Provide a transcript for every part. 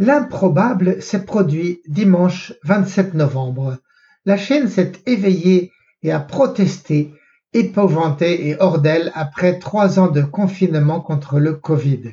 L'improbable s'est produit dimanche vingt-sept novembre. La Chine s'est éveillée et a protesté, épouvantée et hors d'elle après trois ans de confinement contre le Covid.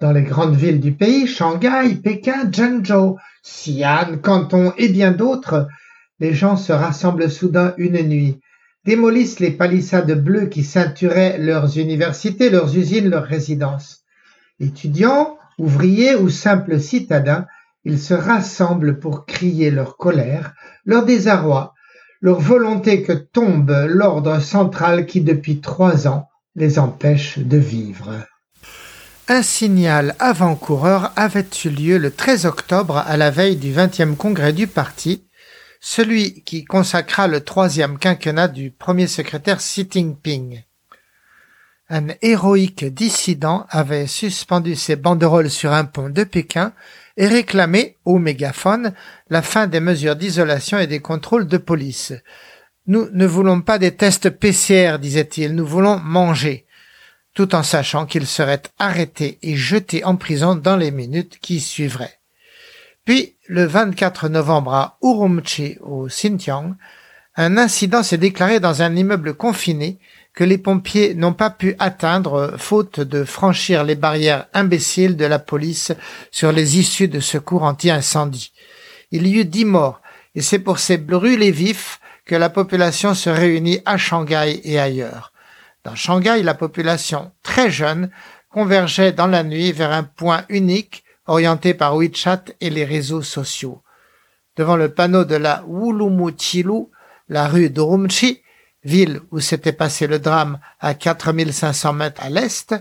Dans les grandes villes du pays, Shanghai, Pékin, Zhengzhou, Xi'an, Canton et bien d'autres, les gens se rassemblent soudain une nuit, démolissent les palissades bleues qui ceinturaient leurs universités, leurs usines, leurs résidences. Étudiants, Ouvriers ou simples citadins, ils se rassemblent pour crier leur colère, leur désarroi, leur volonté que tombe l'ordre central qui depuis trois ans les empêche de vivre. Un signal avant-coureur avait eu lieu le 13 octobre à la veille du 20e congrès du parti, celui qui consacra le troisième quinquennat du premier secrétaire Xi Jinping. Un héroïque dissident avait suspendu ses banderoles sur un pont de Pékin et réclamé, au mégaphone, la fin des mesures d'isolation et des contrôles de police. Nous ne voulons pas des tests PCR, disait-il, nous voulons manger, tout en sachant qu'il serait arrêté et jeté en prison dans les minutes qui suivraient. Puis, le 24 novembre à Urumqi, au Xinjiang, un incident s'est déclaré dans un immeuble confiné que les pompiers n'ont pas pu atteindre faute de franchir les barrières imbéciles de la police sur les issues de secours anti-incendie. Il y eut dix morts, et c'est pour ces brûlés vifs que la population se réunit à Shanghai et ailleurs. Dans Shanghai, la population, très jeune, convergeait dans la nuit vers un point unique orienté par WeChat et les réseaux sociaux. Devant le panneau de la Wulumuchilu, la rue d'Urumqi, ville où s'était passé le drame à 4500 mètres à l'est,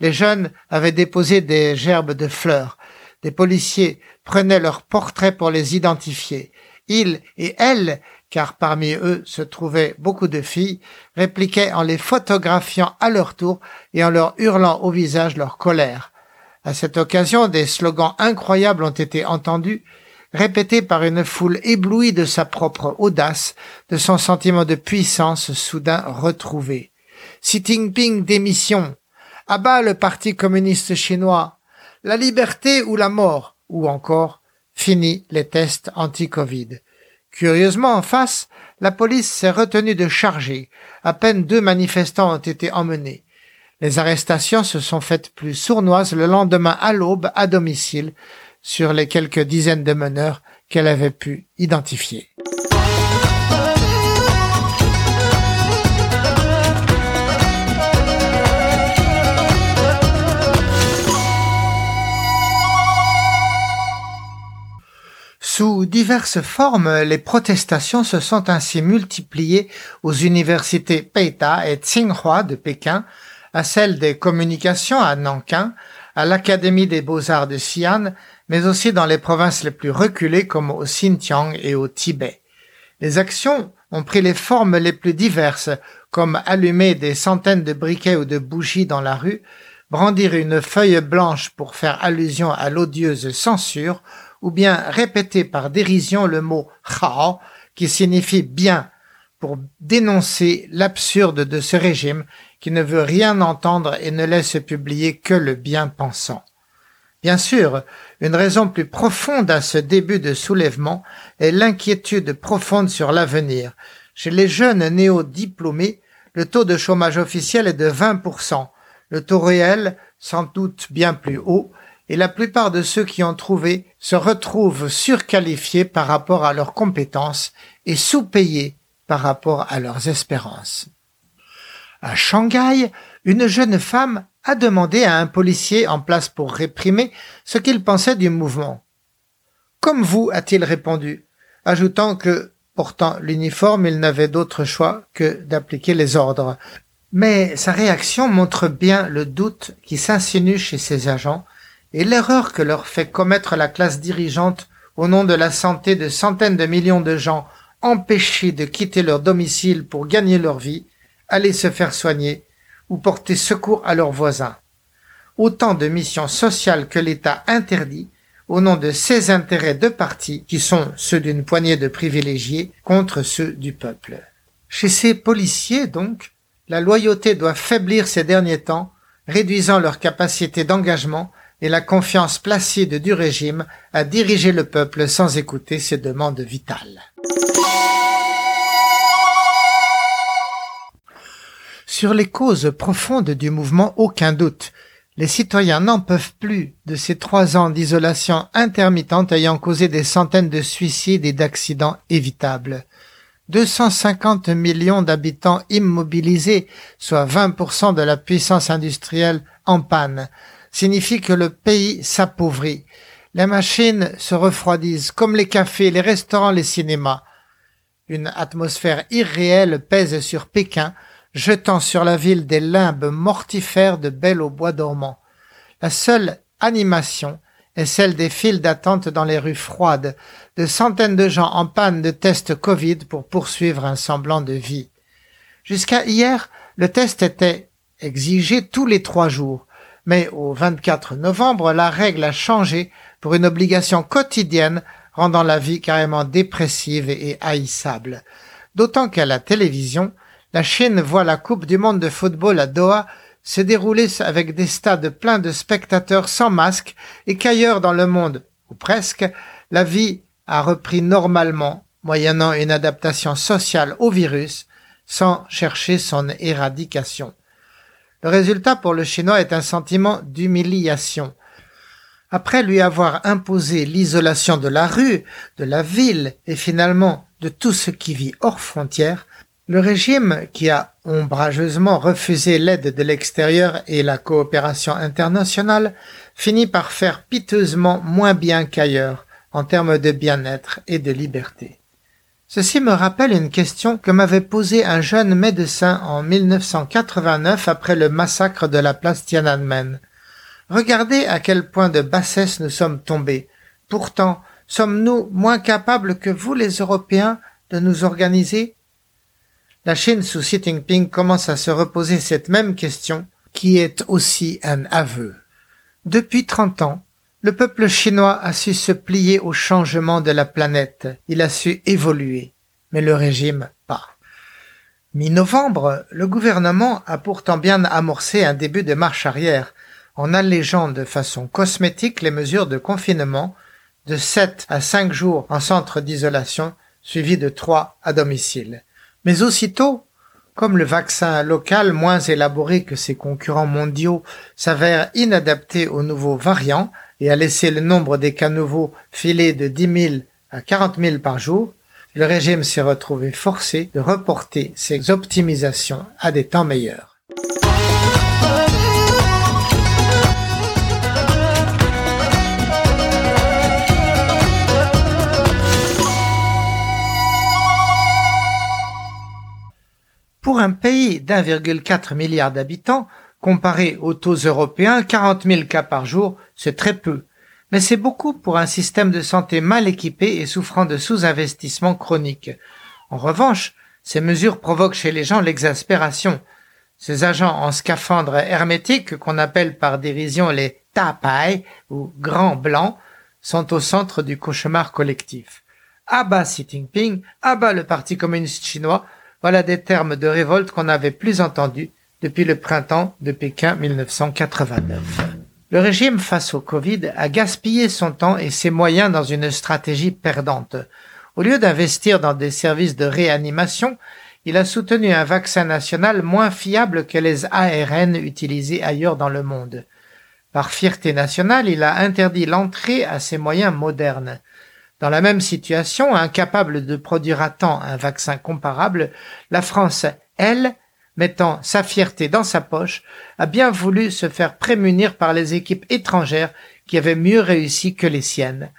les jeunes avaient déposé des gerbes de fleurs. Des policiers prenaient leurs portraits pour les identifier. Ils et elles, car parmi eux se trouvaient beaucoup de filles, répliquaient en les photographiant à leur tour et en leur hurlant au visage leur colère. À cette occasion, des slogans incroyables ont été entendus répété par une foule éblouie de sa propre audace, de son sentiment de puissance soudain retrouvé. Xi Jinping démission. Abat le Parti communiste chinois. La liberté ou la mort. Ou encore, fini les tests anti-Covid. Curieusement, en face, la police s'est retenue de charger. À peine deux manifestants ont été emmenés. Les arrestations se sont faites plus sournoises le lendemain à l'aube à domicile, sur les quelques dizaines de meneurs qu'elle avait pu identifier. Sous diverses formes, les protestations se sont ainsi multipliées aux universités Peita et Tsinghua de Pékin, à celles des communications à Nankin, à l'Académie des beaux-arts de Xi'an, mais aussi dans les provinces les plus reculées comme au Xinjiang et au Tibet. Les actions ont pris les formes les plus diverses, comme allumer des centaines de briquets ou de bougies dans la rue, brandir une feuille blanche pour faire allusion à l'odieuse censure, ou bien répéter par dérision le mot Hao, qui signifie bien, pour dénoncer l'absurde de ce régime qui ne veut rien entendre et ne laisse publier que le bien pensant. Bien sûr, une raison plus profonde à ce début de soulèvement est l'inquiétude profonde sur l'avenir. Chez les jeunes néo-diplômés, le taux de chômage officiel est de 20%, le taux réel sans doute bien plus haut, et la plupart de ceux qui ont trouvé se retrouvent surqualifiés par rapport à leurs compétences et sous-payés par rapport à leurs espérances. À Shanghai, une jeune femme a demandé à un policier en place pour réprimer ce qu'il pensait du mouvement. Comme vous, a-t-il répondu, ajoutant que, portant l'uniforme, il n'avait d'autre choix que d'appliquer les ordres. Mais sa réaction montre bien le doute qui s'insinue chez ses agents et l'erreur que leur fait commettre la classe dirigeante au nom de la santé de centaines de millions de gens empêchés de quitter leur domicile pour gagner leur vie, aller se faire soigner ou porter secours à leurs voisins. autant de missions sociales que l'État interdit au nom de ses intérêts de parti, qui sont ceux d'une poignée de privilégiés contre ceux du peuple. Chez ces policiers, donc, la loyauté doit faiblir ces derniers temps, réduisant leur capacité d'engagement et la confiance placide du régime à diriger le peuple sans écouter ses demandes vitales. Sur les causes profondes du mouvement, aucun doute. Les citoyens n'en peuvent plus de ces trois ans d'isolation intermittente ayant causé des centaines de suicides et d'accidents évitables. 250 millions d'habitants immobilisés, soit 20% de la puissance industrielle en panne, signifie que le pays s'appauvrit. Les machines se refroidissent, comme les cafés, les restaurants, les cinémas. Une atmosphère irréelle pèse sur Pékin, jetant sur la ville des limbes mortifères de belles au bois dormant. La seule animation est celle des files d'attente dans les rues froides, de centaines de gens en panne de tests Covid pour poursuivre un semblant de vie. Jusqu'à hier, le test était exigé tous les trois jours, mais au 24 novembre, la règle a changé pour une obligation quotidienne rendant la vie carrément dépressive et haïssable. D'autant qu'à la télévision, la Chine voit la Coupe du monde de football à Doha se dérouler avec des stades pleins de spectateurs sans masque et qu'ailleurs dans le monde, ou presque, la vie a repris normalement, moyennant une adaptation sociale au virus, sans chercher son éradication. Le résultat pour le Chinois est un sentiment d'humiliation. Après lui avoir imposé l'isolation de la rue, de la ville et finalement de tout ce qui vit hors frontières, le régime, qui a ombrageusement refusé l'aide de l'extérieur et la coopération internationale, finit par faire piteusement moins bien qu'ailleurs en termes de bien-être et de liberté. Ceci me rappelle une question que m'avait posée un jeune médecin en 1989 après le massacre de la place Tiananmen. Regardez à quel point de bassesse nous sommes tombés. Pourtant, sommes-nous moins capables que vous les Européens de nous organiser la Chine sous Xi Jinping commence à se reposer cette même question, qui est aussi un aveu. Depuis trente ans, le peuple chinois a su se plier au changement de la planète, il a su évoluer, mais le régime pas. Mi-novembre, le gouvernement a pourtant bien amorcé un début de marche arrière, en allégeant de façon cosmétique les mesures de confinement de sept à cinq jours en centre d'isolation, suivi de trois à domicile. Mais aussitôt, comme le vaccin local moins élaboré que ses concurrents mondiaux s'avère inadapté aux nouveaux variants et a laissé le nombre des cas nouveaux filer de 10 000 à 40 000 par jour, le régime s'est retrouvé forcé de reporter ses optimisations à des temps meilleurs. Un pays d'1,4 milliard d'habitants, comparé aux taux européens, 40 000 cas par jour, c'est très peu. Mais c'est beaucoup pour un système de santé mal équipé et souffrant de sous-investissement chronique. En revanche, ces mesures provoquent chez les gens l'exaspération. Ces agents en scaphandre hermétique, qu'on appelle par dérision les tapai ou grands blancs, sont au centre du cauchemar collectif. Abat Xi Jinping, abat le Parti communiste chinois, voilà des termes de révolte qu'on n'avait plus entendus depuis le printemps de Pékin 1989. Le régime face au Covid a gaspillé son temps et ses moyens dans une stratégie perdante. Au lieu d'investir dans des services de réanimation, il a soutenu un vaccin national moins fiable que les ARN utilisés ailleurs dans le monde. Par fierté nationale, il a interdit l'entrée à ces moyens modernes. Dans la même situation, incapable de produire à temps un vaccin comparable, la France, elle, mettant sa fierté dans sa poche, a bien voulu se faire prémunir par les équipes étrangères qui avaient mieux réussi que les siennes.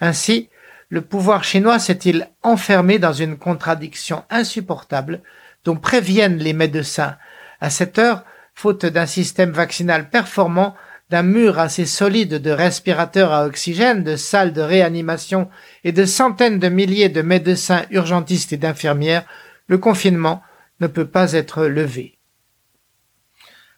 Ainsi, le pouvoir chinois s'est-il enfermé dans une contradiction insupportable dont préviennent les médecins. À cette heure, faute d'un système vaccinal performant, d'un mur assez solide de respirateurs à oxygène, de salles de réanimation et de centaines de milliers de médecins urgentistes et d'infirmières, le confinement ne peut pas être levé.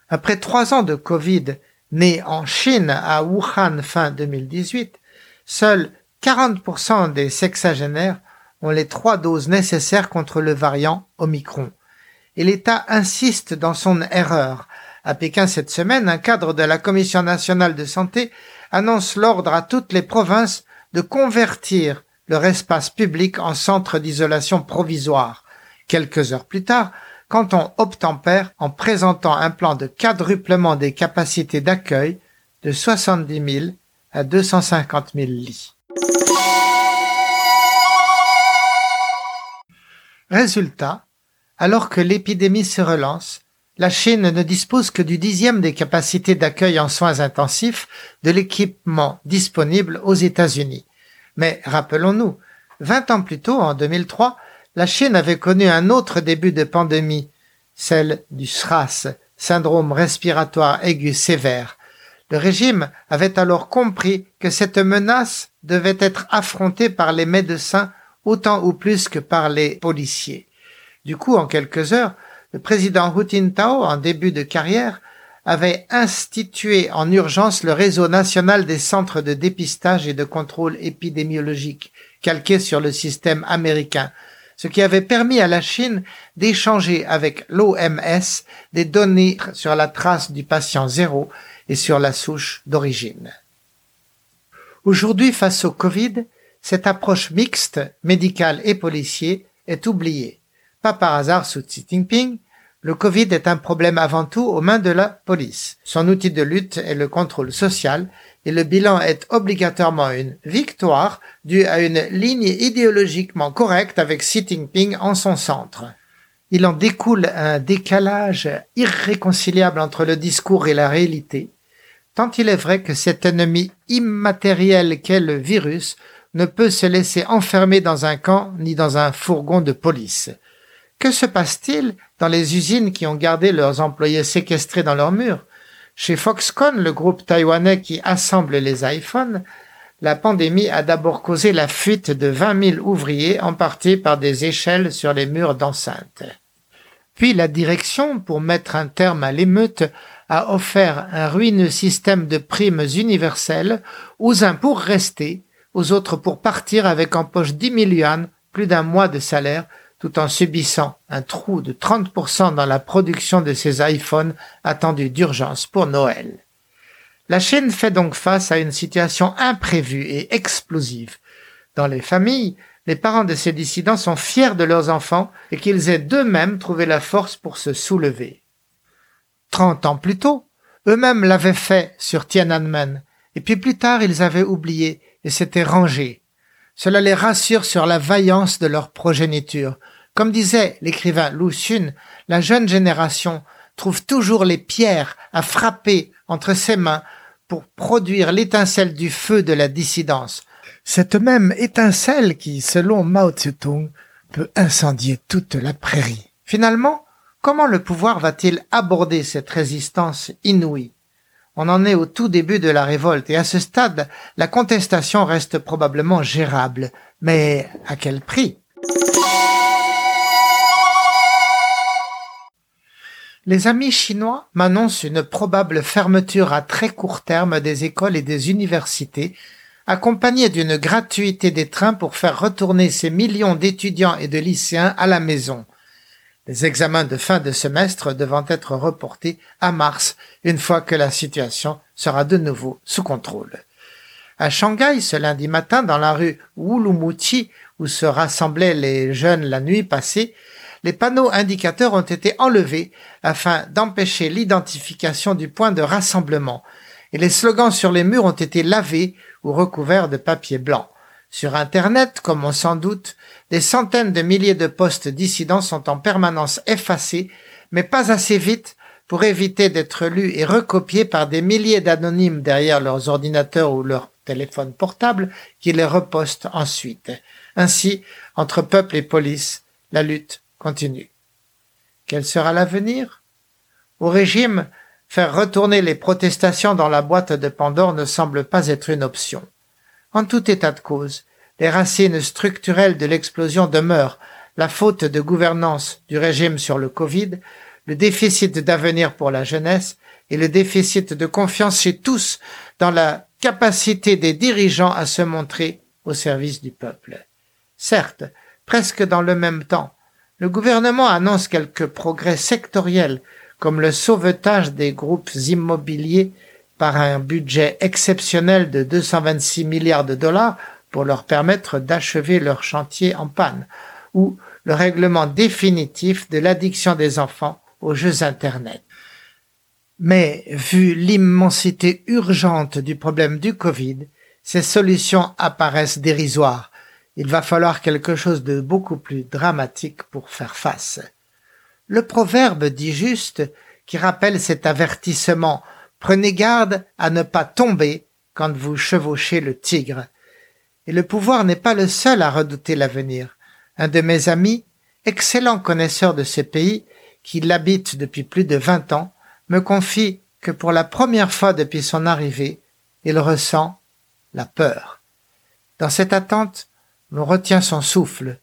Après trois ans de Covid Né en Chine à Wuhan fin 2018, seuls 40% des sexagénaires ont les trois doses nécessaires contre le variant Omicron. Et l'État insiste dans son erreur. À Pékin cette semaine, un cadre de la Commission nationale de santé annonce l'ordre à toutes les provinces de convertir leur espace public en centre d'isolation provisoire. Quelques heures plus tard, quand on obtempère en présentant un plan de quadruplement des capacités d'accueil de 70 000 à 250 000 lits. Résultat, alors que l'épidémie se relance, la Chine ne dispose que du dixième des capacités d'accueil en soins intensifs de l'équipement disponible aux États-Unis. Mais rappelons-nous, 20 ans plus tôt, en 2003, la Chine avait connu un autre début de pandémie, celle du SRAS, syndrome respiratoire aigu sévère. Le régime avait alors compris que cette menace devait être affrontée par les médecins autant ou plus que par les policiers. Du coup, en quelques heures, le président Hu Jintao, en début de carrière, avait institué en urgence le réseau national des centres de dépistage et de contrôle épidémiologique, calqué sur le système américain, ce qui avait permis à la Chine d'échanger avec l'OMS des données sur la trace du patient zéro et sur la souche d'origine. Aujourd'hui, face au Covid, cette approche mixte, médicale et policier, est oubliée. Pas par hasard sous Xi Jinping, le Covid est un problème avant tout aux mains de la police. Son outil de lutte est le contrôle social et le bilan est obligatoirement une victoire due à une ligne idéologiquement correcte avec Xi Jinping en son centre. Il en découle un décalage irréconciliable entre le discours et la réalité, tant il est vrai que cet ennemi immatériel qu'est le virus ne peut se laisser enfermer dans un camp ni dans un fourgon de police. Que se passe-t-il dans les usines qui ont gardé leurs employés séquestrés dans leurs murs? Chez Foxconn, le groupe taïwanais qui assemble les iPhones, la pandémie a d'abord causé la fuite de 20 000 ouvriers, en partie par des échelles sur les murs d'enceinte. Puis la direction, pour mettre un terme à l'émeute, a offert un ruineux système de primes universelles, aux uns pour rester, aux autres pour partir avec en poche 10 000 yuan, plus d'un mois de salaire, tout en subissant un trou de 30% dans la production de ses iPhones attendus d'urgence pour Noël. La Chine fait donc face à une situation imprévue et explosive. Dans les familles, les parents de ces dissidents sont fiers de leurs enfants et qu'ils aient d'eux-mêmes trouvé la force pour se soulever. Trente ans plus tôt, eux-mêmes l'avaient fait sur Tiananmen, et puis plus tard ils avaient oublié et s'étaient rangés, cela les rassure sur la vaillance de leur progéniture. Comme disait l'écrivain Lu Xun, la jeune génération trouve toujours les pierres à frapper entre ses mains pour produire l'étincelle du feu de la dissidence. Cette même étincelle qui, selon Mao Tse-tung, peut incendier toute la prairie. Finalement, comment le pouvoir va-t-il aborder cette résistance inouïe? On en est au tout début de la révolte et à ce stade, la contestation reste probablement gérable. Mais à quel prix? Les amis chinois m'annoncent une probable fermeture à très court terme des écoles et des universités, accompagnée d'une gratuité des trains pour faire retourner ces millions d'étudiants et de lycéens à la maison les examens de fin de semestre devant être reportés à mars, une fois que la situation sera de nouveau sous contrôle. À Shanghai, ce lundi matin, dans la rue Wulumuchi, où se rassemblaient les jeunes la nuit passée, les panneaux indicateurs ont été enlevés afin d'empêcher l'identification du point de rassemblement, et les slogans sur les murs ont été lavés ou recouverts de papier blanc. Sur Internet, comme on s'en doute, des centaines de milliers de postes dissidents sont en permanence effacés, mais pas assez vite pour éviter d'être lus et recopiés par des milliers d'anonymes derrière leurs ordinateurs ou leurs téléphones portables qui les repostent ensuite. Ainsi, entre peuple et police, la lutte continue. Quel sera l'avenir? Au régime, faire retourner les protestations dans la boîte de Pandore ne semble pas être une option. En tout état de cause, les racines structurelles de l'explosion demeurent la faute de gouvernance du régime sur le Covid, le déficit d'avenir pour la jeunesse et le déficit de confiance chez tous dans la capacité des dirigeants à se montrer au service du peuple. Certes, presque dans le même temps, le gouvernement annonce quelques progrès sectoriels comme le sauvetage des groupes immobiliers par un budget exceptionnel de 226 milliards de dollars pour leur permettre d'achever leur chantier en panne, ou le règlement définitif de l'addiction des enfants aux jeux Internet. Mais vu l'immensité urgente du problème du Covid, ces solutions apparaissent dérisoires. Il va falloir quelque chose de beaucoup plus dramatique pour faire face. Le proverbe dit juste, qui rappelle cet avertissement Prenez garde à ne pas tomber quand vous chevauchez le tigre. Et le pouvoir n'est pas le seul à redouter l'avenir. Un de mes amis, excellent connaisseur de ce pays, qui l'habite depuis plus de vingt ans, me confie que pour la première fois depuis son arrivée, il ressent la peur. Dans cette attente, l'on retient son souffle,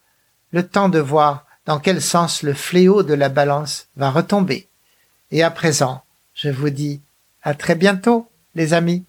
le temps de voir dans quel sens le fléau de la balance va retomber. Et à présent, je vous dis à très bientôt, les amis.